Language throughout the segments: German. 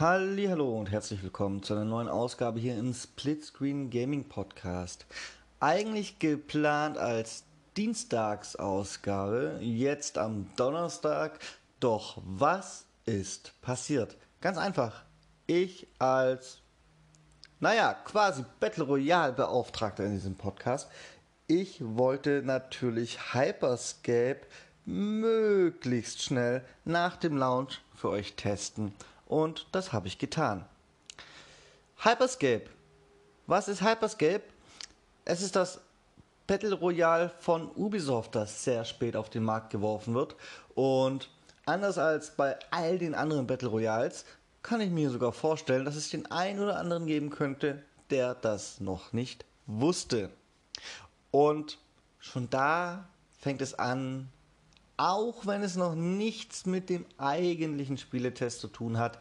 Hallo und herzlich willkommen zu einer neuen Ausgabe hier im Splitscreen Gaming Podcast. Eigentlich geplant als Dienstagsausgabe, jetzt am Donnerstag. Doch was ist passiert? Ganz einfach. Ich als, naja, quasi Battle Royale Beauftragter in diesem Podcast, ich wollte natürlich Hyperscape möglichst schnell nach dem Launch für euch testen und das habe ich getan. Hyperscape. Was ist Hyperscape? Es ist das Battle Royale von Ubisoft, das sehr spät auf den Markt geworfen wird. Und anders als bei all den anderen Battle Royals kann ich mir sogar vorstellen, dass es den einen oder anderen geben könnte, der das noch nicht wusste. Und schon da fängt es an, auch wenn es noch nichts mit dem eigentlichen Spieletest zu tun hat,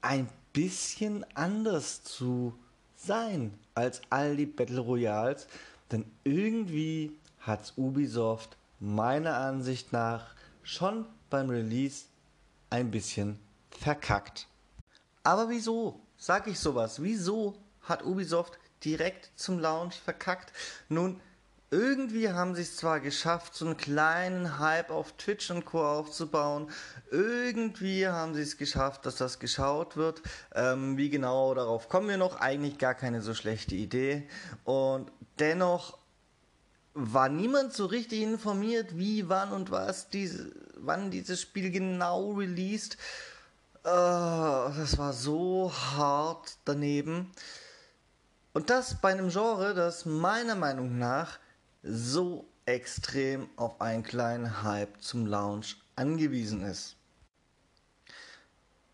ein bisschen anders zu sein als all die Battle Royals. Denn irgendwie hat Ubisoft meiner Ansicht nach schon beim Release ein bisschen verkackt. Aber wieso sage ich sowas? Wieso hat Ubisoft direkt zum Launch verkackt? Nun, irgendwie haben sie es zwar geschafft, so einen kleinen Hype auf Twitch und Co. aufzubauen. Irgendwie haben sie es geschafft, dass das geschaut wird. Ähm, wie genau, darauf kommen wir noch. Eigentlich gar keine so schlechte Idee. Und dennoch war niemand so richtig informiert, wie, wann und was diese, wann dieses Spiel genau released. Äh, das war so hart daneben. Und das bei einem Genre, das meiner Meinung nach so extrem auf einen kleinen Hype zum Launch angewiesen ist.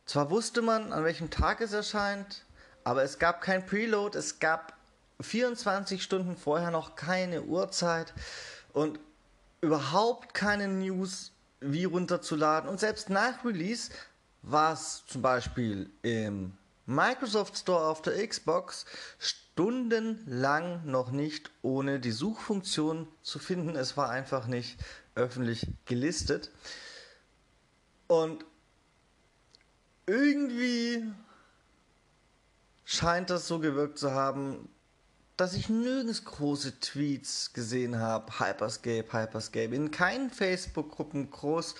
Zwar wusste man, an welchem Tag es erscheint, aber es gab kein Preload, es gab 24 Stunden vorher noch keine Uhrzeit und überhaupt keine News, wie runterzuladen. Und selbst nach Release war es zum Beispiel im Microsoft Store auf der Xbox stundenlang noch nicht ohne die Suchfunktion zu finden. Es war einfach nicht öffentlich gelistet. Und irgendwie scheint das so gewirkt zu haben, dass ich nirgends große Tweets gesehen habe. Hyperscape, Hyperscape. In keinen Facebook-Gruppen groß.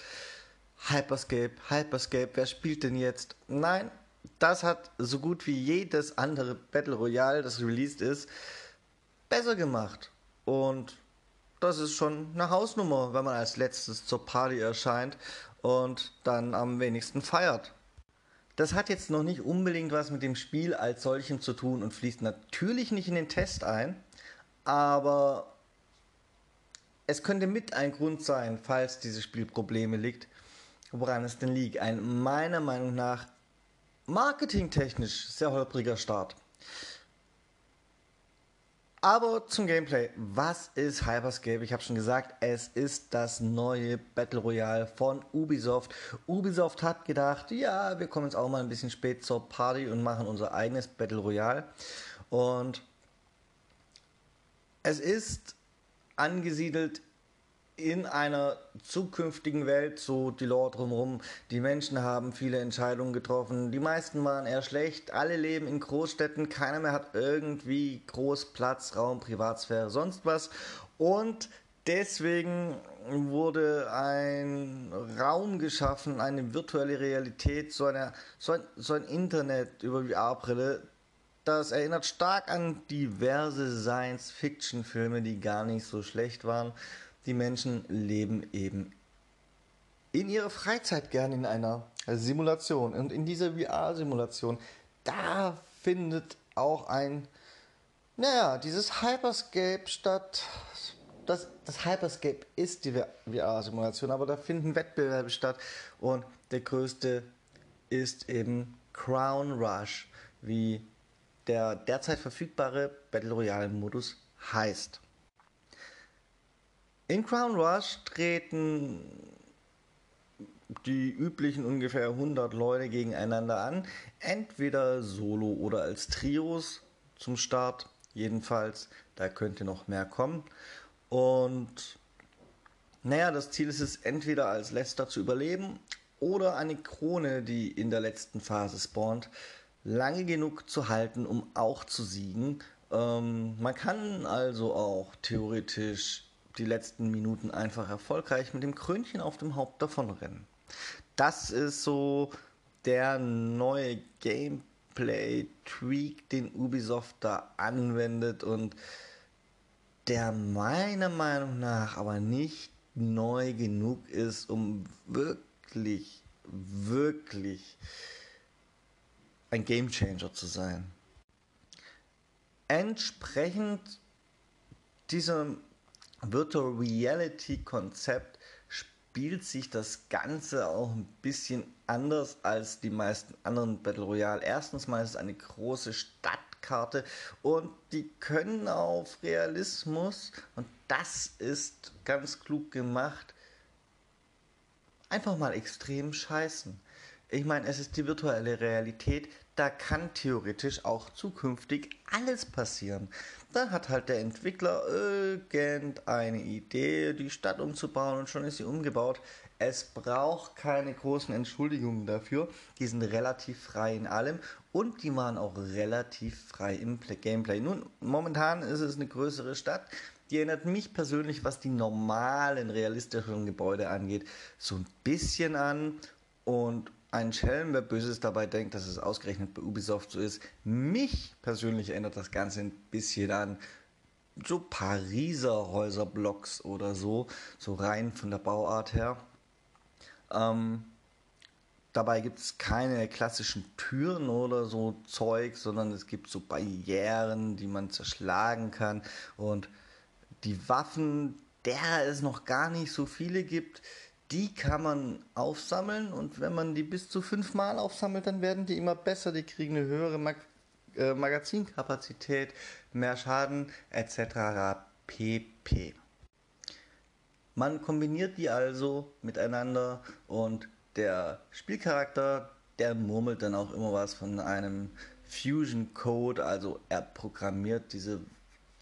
Hyperscape, Hyperscape. Wer spielt denn jetzt? Nein, das hat so gut wie jedes andere Battle Royale, das released ist, besser gemacht. Und das ist schon eine Hausnummer, wenn man als letztes zur Party erscheint und dann am wenigsten feiert. Das hat jetzt noch nicht unbedingt was mit dem Spiel als solchem zu tun und fließt natürlich nicht in den Test ein, aber es könnte mit ein Grund sein, falls dieses Spiel Probleme liegt, woran es denn liegt. Ein meiner Meinung nach marketingtechnisch sehr holpriger Start. Aber zum Gameplay. Was ist Hyperscape? Ich habe schon gesagt, es ist das neue Battle Royale von Ubisoft. Ubisoft hat gedacht, ja, wir kommen jetzt auch mal ein bisschen spät zur Party und machen unser eigenes Battle Royale. Und es ist angesiedelt in einer zukünftigen Welt, so die Lore drumherum, die Menschen haben viele Entscheidungen getroffen, die meisten waren eher schlecht, alle leben in Großstädten, keiner mehr hat irgendwie groß Platz, Raum, Privatsphäre, sonst was. Und deswegen wurde ein Raum geschaffen, eine virtuelle Realität, so, eine, so, ein, so ein Internet über VR-Brille, das erinnert stark an diverse Science-Fiction-Filme, die gar nicht so schlecht waren die Menschen leben eben in ihrer Freizeit gern in einer Simulation. Und in dieser VR-Simulation, da findet auch ein, naja, dieses Hyperscape statt. Das, das Hyperscape ist die VR-Simulation, aber da finden Wettbewerbe statt. Und der größte ist eben Crown Rush, wie der derzeit verfügbare Battle Royale-Modus heißt. In Crown Rush treten die üblichen ungefähr 100 Leute gegeneinander an, entweder solo oder als Trios zum Start. Jedenfalls, da könnte noch mehr kommen. Und naja, das Ziel ist es, entweder als Letzter zu überleben oder eine Krone, die in der letzten Phase spawnt, lange genug zu halten, um auch zu siegen. Ähm, man kann also auch theoretisch die letzten Minuten einfach erfolgreich mit dem Krönchen auf dem Haupt davonrennen. Das ist so der neue Gameplay-Tweak, den Ubisoft da anwendet und der meiner Meinung nach aber nicht neu genug ist, um wirklich, wirklich ein Gamechanger zu sein. Entsprechend diesem Virtual Reality Konzept spielt sich das Ganze auch ein bisschen anders als die meisten anderen Battle Royale. Erstens mal ist es eine große Stadtkarte und die können auf Realismus und das ist ganz klug gemacht einfach mal extrem scheißen. Ich meine, es ist die virtuelle Realität, da kann theoretisch auch zukünftig alles passieren. Da hat halt der Entwickler irgendeine Idee, die Stadt umzubauen und schon ist sie umgebaut. Es braucht keine großen Entschuldigungen dafür. Die sind relativ frei in allem und die waren auch relativ frei im Gameplay. Nun, momentan ist es eine größere Stadt. Die erinnert mich persönlich, was die normalen, realistischen Gebäude angeht, so ein bisschen an. Und ein Schelm, wer Böses dabei denkt, dass es ausgerechnet bei Ubisoft so ist. Mich persönlich erinnert das Ganze ein bisschen an so Pariser Häuserblocks oder so, so rein von der Bauart her. Ähm, dabei gibt es keine klassischen Türen oder so Zeug, sondern es gibt so Barrieren, die man zerschlagen kann und die Waffen, derer es noch gar nicht so viele gibt, die kann man aufsammeln und wenn man die bis zu fünfmal aufsammelt, dann werden die immer besser. Die kriegen eine höhere Mag äh, Magazinkapazität, mehr Schaden etc. pp. Man kombiniert die also miteinander und der Spielcharakter, der murmelt dann auch immer was von einem Fusion Code, also er programmiert diese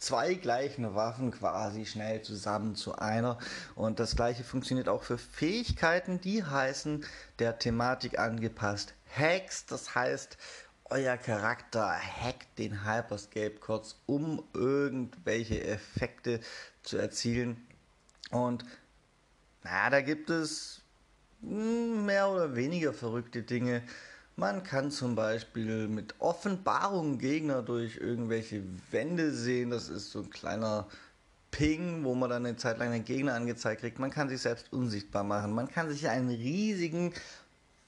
zwei gleichen Waffen quasi schnell zusammen zu einer. Und das gleiche funktioniert auch für Fähigkeiten, die heißen der Thematik angepasst Hacks. Das heißt, euer Charakter hackt den Hyperscape kurz, um irgendwelche Effekte zu erzielen. Und na, da gibt es hm, mehr oder weniger verrückte Dinge. Man kann zum Beispiel mit Offenbarung Gegner durch irgendwelche Wände sehen. Das ist so ein kleiner Ping, wo man dann eine Zeit lang den Gegner angezeigt kriegt. Man kann sich selbst unsichtbar machen. Man kann sich einen riesigen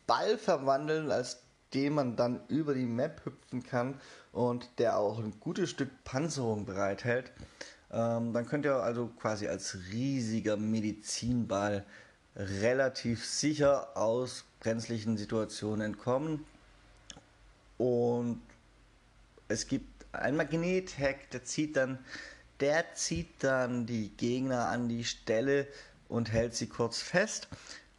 Ball verwandeln, als den man dann über die Map hüpfen kann und der auch ein gutes Stück Panzerung bereithält. Ähm, dann könnt ihr also quasi als riesiger Medizinball relativ sicher aus brenzlichen Situationen entkommen. Und es gibt einen Magnet-Hack, der zieht dann, der zieht dann die Gegner an die Stelle und hält sie kurz fest.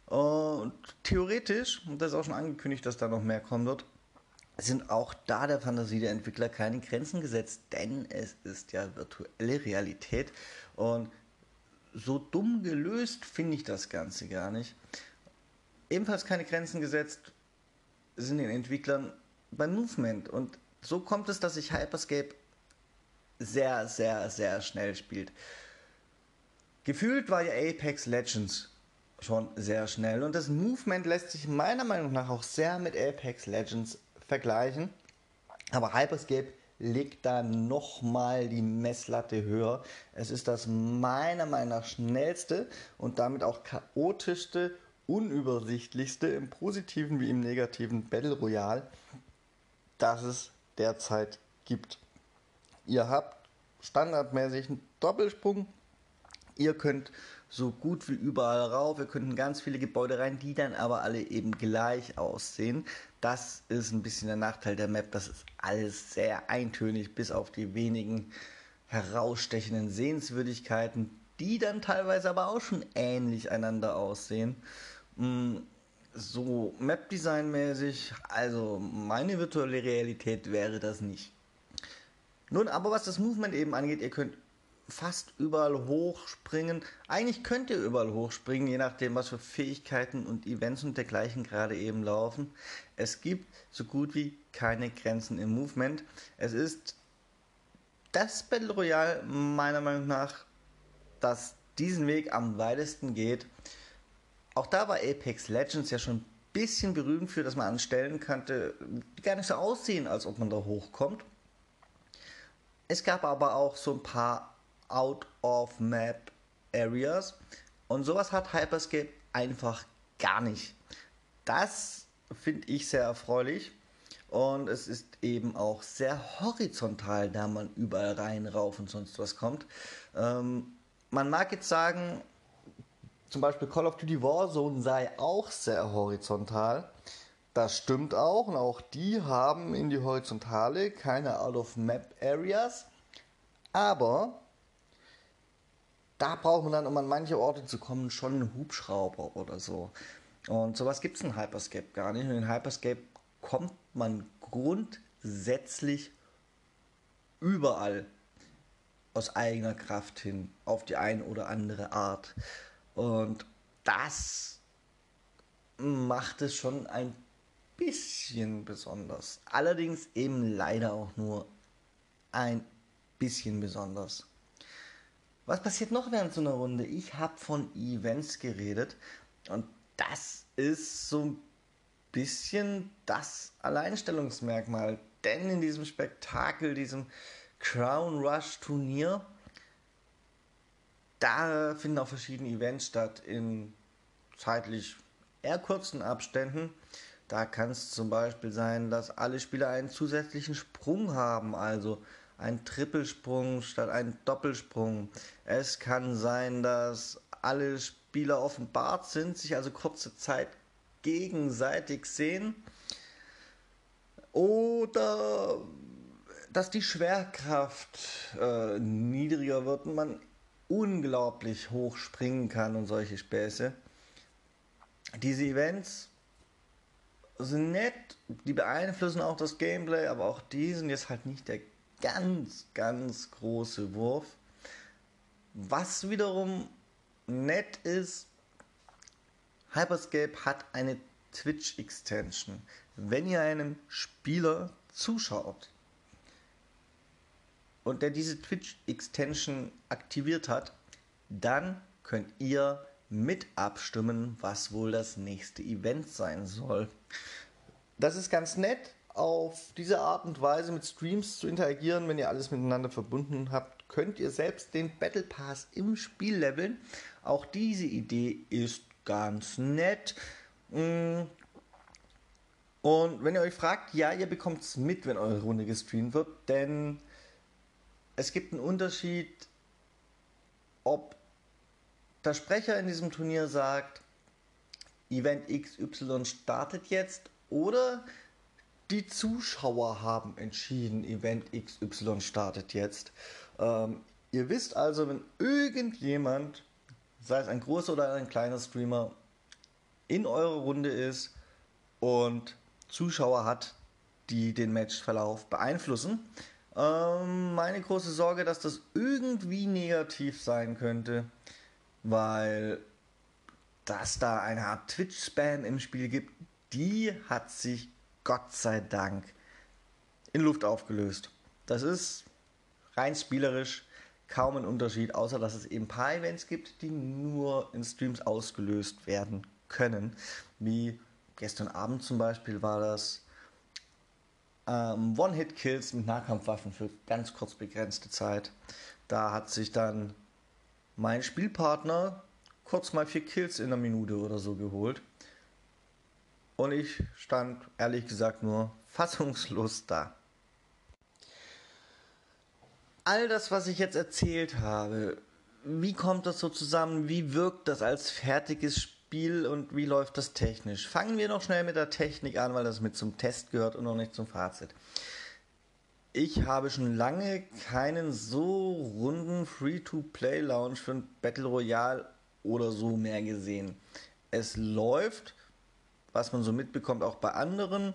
Und theoretisch, und das ist auch schon angekündigt, dass da noch mehr kommen wird, sind auch da der Fantasie der Entwickler keine Grenzen gesetzt, denn es ist ja virtuelle Realität und so dumm gelöst finde ich das Ganze gar nicht. Ebenfalls keine Grenzen gesetzt sind den Entwicklern beim Movement. Und so kommt es, dass sich Hyperscape sehr, sehr, sehr schnell spielt. Gefühlt war ja Apex Legends schon sehr schnell und das Movement lässt sich meiner Meinung nach auch sehr mit Apex Legends vergleichen. Aber Hyperscape legt da nochmal die Messlatte höher. Es ist das meiner Meinung nach schnellste und damit auch chaotischste, unübersichtlichste im positiven wie im negativen Battle Royale, das es derzeit gibt. Ihr habt standardmäßig einen Doppelsprung. Ihr könnt so gut wie überall rauf. Wir könnten ganz viele Gebäude rein, die dann aber alle eben gleich aussehen. Das ist ein bisschen der Nachteil der Map. Das ist alles sehr eintönig, bis auf die wenigen herausstechenden Sehenswürdigkeiten, die dann teilweise aber auch schon ähnlich einander aussehen. Mm, so Map-Design-mäßig, also meine virtuelle Realität wäre das nicht. Nun, aber was das Movement eben angeht, ihr könnt fast überall hochspringen. Eigentlich könnt ihr überall hochspringen, je nachdem, was für Fähigkeiten und Events und dergleichen gerade eben laufen. Es gibt so gut wie keine Grenzen im Movement. Es ist das Battle Royale meiner Meinung nach, das diesen Weg am weitesten geht. Auch da war Apex Legends ja schon ein bisschen berühmt für, dass man an Stellen kannte, die gar nicht so aussehen, als ob man da hochkommt. Es gab aber auch so ein paar Out-of-Map-Areas und sowas hat Hyperscape einfach gar nicht. Das finde ich sehr erfreulich und es ist eben auch sehr horizontal, da man überall rein, rauf und sonst was kommt. Ähm, man mag jetzt sagen, zum Beispiel Call of Duty Warzone sei auch sehr horizontal. Das stimmt auch und auch die haben in die Horizontale keine Out-of-Map-Areas. Aber da braucht man dann, um an manche Orte zu kommen, schon einen Hubschrauber oder so. Und sowas gibt es in Hyperscape gar nicht. Und in Hyperscape kommt man grundsätzlich überall aus eigener Kraft hin, auf die eine oder andere Art. Und das macht es schon ein bisschen besonders. Allerdings eben leider auch nur ein bisschen besonders. Was passiert noch während so einer Runde? Ich habe von Events geredet und das ist so ein bisschen das Alleinstellungsmerkmal. Denn in diesem Spektakel, diesem Crown Rush Turnier, da finden auch verschiedene Events statt in zeitlich eher kurzen Abständen. Da kann es zum Beispiel sein, dass alle Spieler einen zusätzlichen Sprung haben, also ein Trippelsprung statt ein Doppelsprung. Es kann sein, dass alle Spieler offenbart sind, sich also kurze Zeit gegenseitig sehen. Oder dass die Schwerkraft äh, niedriger wird und man unglaublich hoch springen kann und solche Späße. Diese Events sind nett, die beeinflussen auch das Gameplay, aber auch die sind jetzt halt nicht der ganz, ganz große Wurf. Was wiederum nett ist, Hyperscape hat eine Twitch Extension. Wenn ihr einem Spieler zuschaut und der diese Twitch Extension aktiviert hat, dann könnt ihr mit abstimmen, was wohl das nächste Event sein soll. Das ist ganz nett, auf diese Art und Weise mit Streams zu interagieren, wenn ihr alles miteinander verbunden habt, könnt ihr selbst den Battle Pass im Spiel leveln. Auch diese Idee ist ganz nett. Mm. Und wenn ihr euch fragt, ja, ihr bekommt es mit, wenn eure Runde gestreamt wird, denn es gibt einen Unterschied, ob der Sprecher in diesem Turnier sagt, Event XY startet jetzt oder die Zuschauer haben entschieden, Event XY startet jetzt. Ähm, ihr wisst also, wenn irgendjemand, sei es ein großer oder ein kleiner Streamer, in eurer Runde ist und Zuschauer hat, die den Matchverlauf beeinflussen. Ähm, meine große Sorge, dass das irgendwie negativ sein könnte, weil dass da eine Art Twitch-Spam im Spiel gibt, die hat sich Gott sei Dank in Luft aufgelöst. Das ist rein spielerisch kaum ein Unterschied, außer dass es eben ein paar Events gibt, die nur in Streams ausgelöst werden können. Wie gestern Abend zum Beispiel war das ähm, One-Hit-Kills mit Nahkampfwaffen für ganz kurz begrenzte Zeit. Da hat sich dann mein Spielpartner kurz mal vier Kills in einer Minute oder so geholt. Und ich stand ehrlich gesagt nur fassungslos da. All das, was ich jetzt erzählt habe, wie kommt das so zusammen? Wie wirkt das als fertiges Spiel und wie läuft das technisch? Fangen wir noch schnell mit der Technik an, weil das mit zum Test gehört und noch nicht zum Fazit. Ich habe schon lange keinen so runden Free-to-Play-Launch für ein Battle Royale oder so mehr gesehen. Es läuft was man so mitbekommt, auch bei anderen,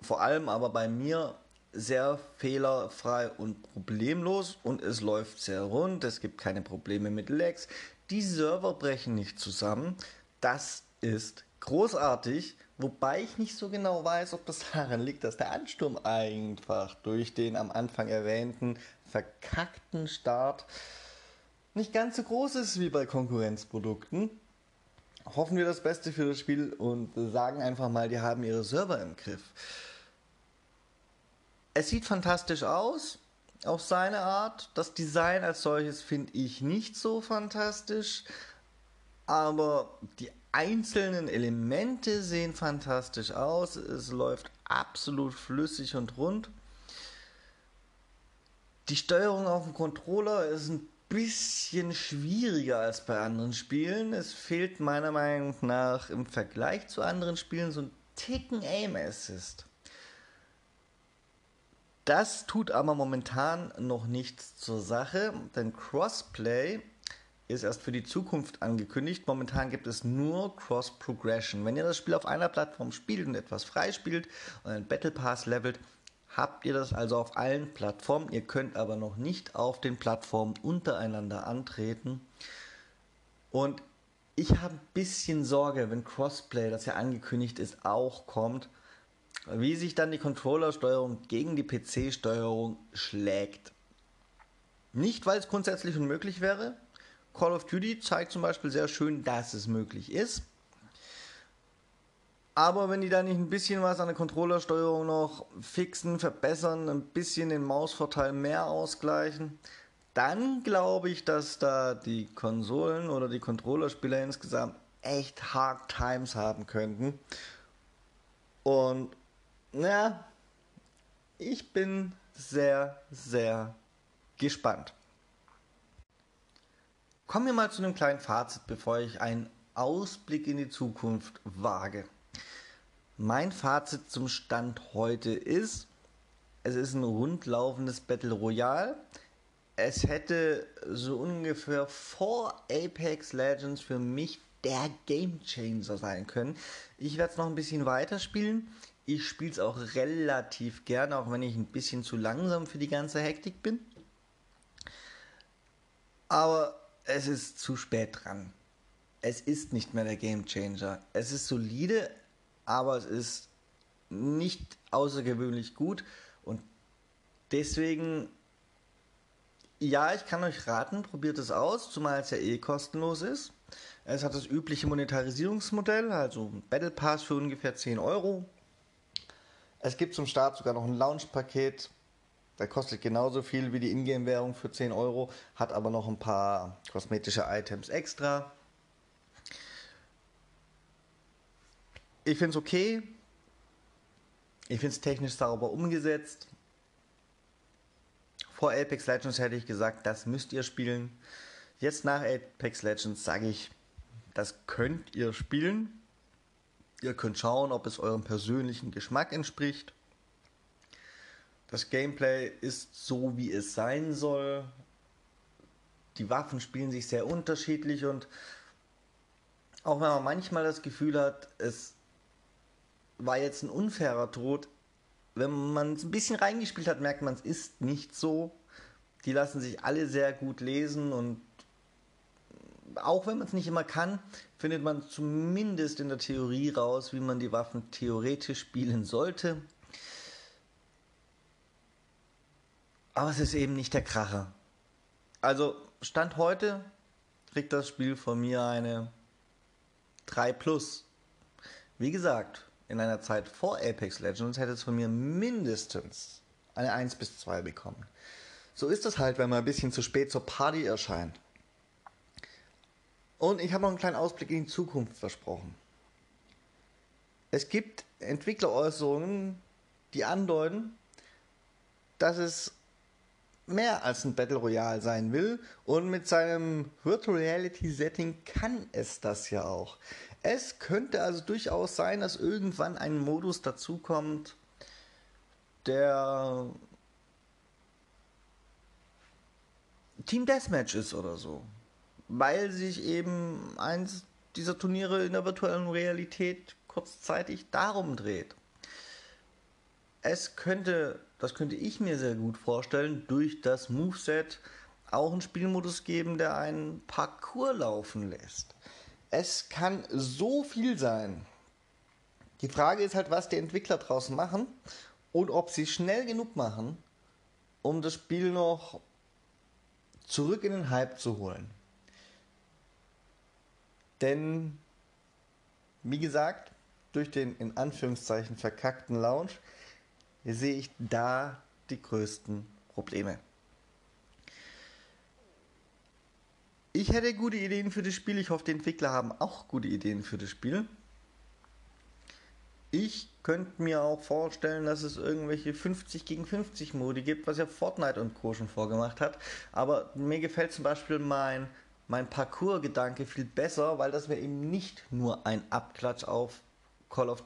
vor allem aber bei mir sehr fehlerfrei und problemlos und es läuft sehr rund. Es gibt keine Probleme mit Lags. Die Server brechen nicht zusammen. Das ist großartig, wobei ich nicht so genau weiß, ob das daran liegt, dass der Ansturm einfach durch den am Anfang erwähnten verkackten Start nicht ganz so groß ist wie bei Konkurrenzprodukten. Hoffen wir das Beste für das Spiel und sagen einfach mal, die haben ihre Server im Griff. Es sieht fantastisch aus, auf seine Art. Das Design als solches finde ich nicht so fantastisch, aber die einzelnen Elemente sehen fantastisch aus. Es läuft absolut flüssig und rund. Die Steuerung auf dem Controller ist ein bisschen schwieriger als bei anderen Spielen. Es fehlt meiner Meinung nach im Vergleich zu anderen Spielen so ein Ticken Aim Assist. Das tut aber momentan noch nichts zur Sache, denn Crossplay ist erst für die Zukunft angekündigt. Momentan gibt es nur Cross Progression. Wenn ihr das Spiel auf einer Plattform spielt und etwas freispielt und ein Battle Pass levelt, habt ihr das also auf allen Plattformen. Ihr könnt aber noch nicht auf den Plattformen untereinander antreten. Und ich habe ein bisschen Sorge, wenn Crossplay, das ja angekündigt ist, auch kommt, wie sich dann die Controllersteuerung gegen die PC-Steuerung schlägt. Nicht, weil es grundsätzlich unmöglich wäre, Call of Duty zeigt zum Beispiel sehr schön, dass es möglich ist. Aber wenn die da nicht ein bisschen was an der Controllersteuerung noch fixen, verbessern, ein bisschen den Mausvorteil mehr ausgleichen, dann glaube ich, dass da die Konsolen oder die Controllerspieler insgesamt echt Hard Times haben könnten. Und ja, ich bin sehr, sehr gespannt. Kommen wir mal zu einem kleinen Fazit, bevor ich einen Ausblick in die Zukunft wage. Mein Fazit zum Stand heute ist, es ist ein rundlaufendes Battle Royale. Es hätte so ungefähr vor Apex Legends für mich der Game Changer sein können. Ich werde es noch ein bisschen weiterspielen. Ich spiele es auch relativ gern, auch wenn ich ein bisschen zu langsam für die ganze Hektik bin. Aber es ist zu spät dran. Es ist nicht mehr der Game Changer. Es ist solide, aber es ist nicht außergewöhnlich gut und deswegen ja, ich kann euch raten, probiert es aus, zumal es ja eh kostenlos ist. Es hat das übliche Monetarisierungsmodell, also ein Battle Pass für ungefähr 10 Euro. Es gibt zum Start sogar noch ein Launch-Paket, der kostet genauso viel wie die Ingame-Währung für 10 Euro, hat aber noch ein paar kosmetische Items extra. Ich finde es okay. Ich finde es technisch sauber umgesetzt. Vor Apex Legends hätte ich gesagt, das müsst ihr spielen. Jetzt nach Apex Legends sage ich, das könnt ihr spielen. Ihr könnt schauen, ob es eurem persönlichen Geschmack entspricht. Das Gameplay ist so, wie es sein soll. Die Waffen spielen sich sehr unterschiedlich und auch wenn man manchmal das Gefühl hat, es war jetzt ein unfairer Tod, wenn man es ein bisschen reingespielt hat, merkt man, es ist nicht so. Die lassen sich alle sehr gut lesen und auch wenn man es nicht immer kann, findet man zumindest in der Theorie raus, wie man die Waffen theoretisch spielen sollte. Aber es ist eben nicht der Kracher. Also, Stand heute kriegt das Spiel von mir eine 3 Plus. Wie gesagt, in einer Zeit vor Apex Legends hätte es von mir mindestens eine 1 bis 2 bekommen. So ist es halt, wenn man ein bisschen zu spät zur Party erscheint. Und ich habe noch einen kleinen Ausblick in die Zukunft versprochen. Es gibt Entwickleräußerungen, die andeuten, dass es mehr als ein Battle Royale sein will und mit seinem Virtual Reality Setting kann es das ja auch. Es könnte also durchaus sein, dass irgendwann ein Modus dazukommt, der Team Deathmatch ist oder so. Weil sich eben eins dieser Turniere in der virtuellen Realität kurzzeitig darum dreht. es könnte, das könnte ich mir sehr gut vorstellen, durch das Moveset auch einen Spielmodus geben, der einen Parcours laufen lässt. Es kann so viel sein. Die Frage ist halt, was die Entwickler draußen machen und ob sie schnell genug machen, um das Spiel noch zurück in den Hype zu holen. Denn, wie gesagt, durch den in Anführungszeichen verkackten Launch sehe ich da die größten Probleme. Ich hätte gute Ideen für das Spiel. Ich hoffe, die Entwickler haben auch gute Ideen für das Spiel. Ich könnte mir auch vorstellen, dass es irgendwelche 50 gegen 50 Modi gibt, was ja Fortnite und Co. schon vorgemacht hat. Aber mir gefällt zum Beispiel mein, mein Parcours-Gedanke viel besser, weil das wäre eben nicht nur ein Abklatsch auf Call of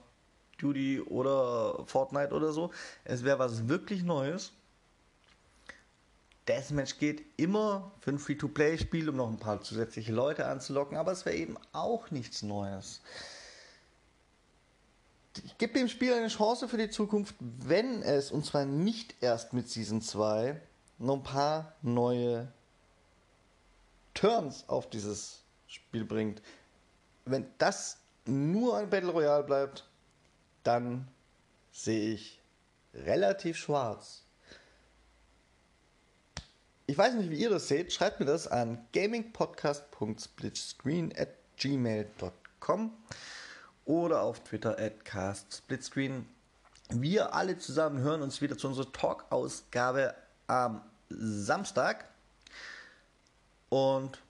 Duty oder Fortnite oder so. Es wäre was wirklich Neues. Deathmatch geht immer für ein Free-to-Play-Spiel, um noch ein paar zusätzliche Leute anzulocken, aber es wäre eben auch nichts Neues. Ich gebe dem Spiel eine Chance für die Zukunft, wenn es, und zwar nicht erst mit Season 2, noch ein paar neue Turns auf dieses Spiel bringt. Wenn das nur ein Battle Royale bleibt, dann sehe ich relativ schwarz. Ich weiß nicht, wie ihr das seht. Schreibt mir das an gamingpodcast.splitscreen at gmail.com oder auf Twitter at castsplitscreen. Wir alle zusammen hören uns wieder zu unserer Talk-Ausgabe am Samstag. Und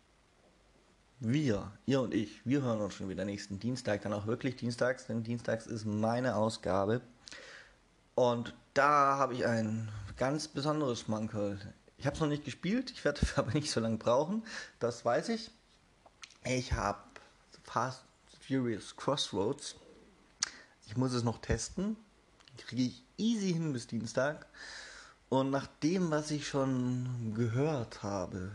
wir, ihr und ich, wir hören uns schon wieder nächsten Dienstag, dann auch wirklich dienstags, denn dienstags ist meine Ausgabe. Und da habe ich ein ganz besonderes Mankel. Ich habe es noch nicht gespielt, ich werde aber nicht so lange brauchen, das weiß ich. Ich habe Fast Furious Crossroads. Ich muss es noch testen. Kriege ich easy hin bis Dienstag. Und nach dem, was ich schon gehört habe,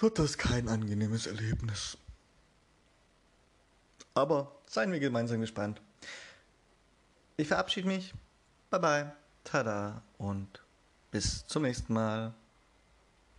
wird das kein angenehmes Erlebnis. Aber seien wir gemeinsam gespannt. Ich verabschiede mich. Bye bye. Tada und bis zum nächsten Mal.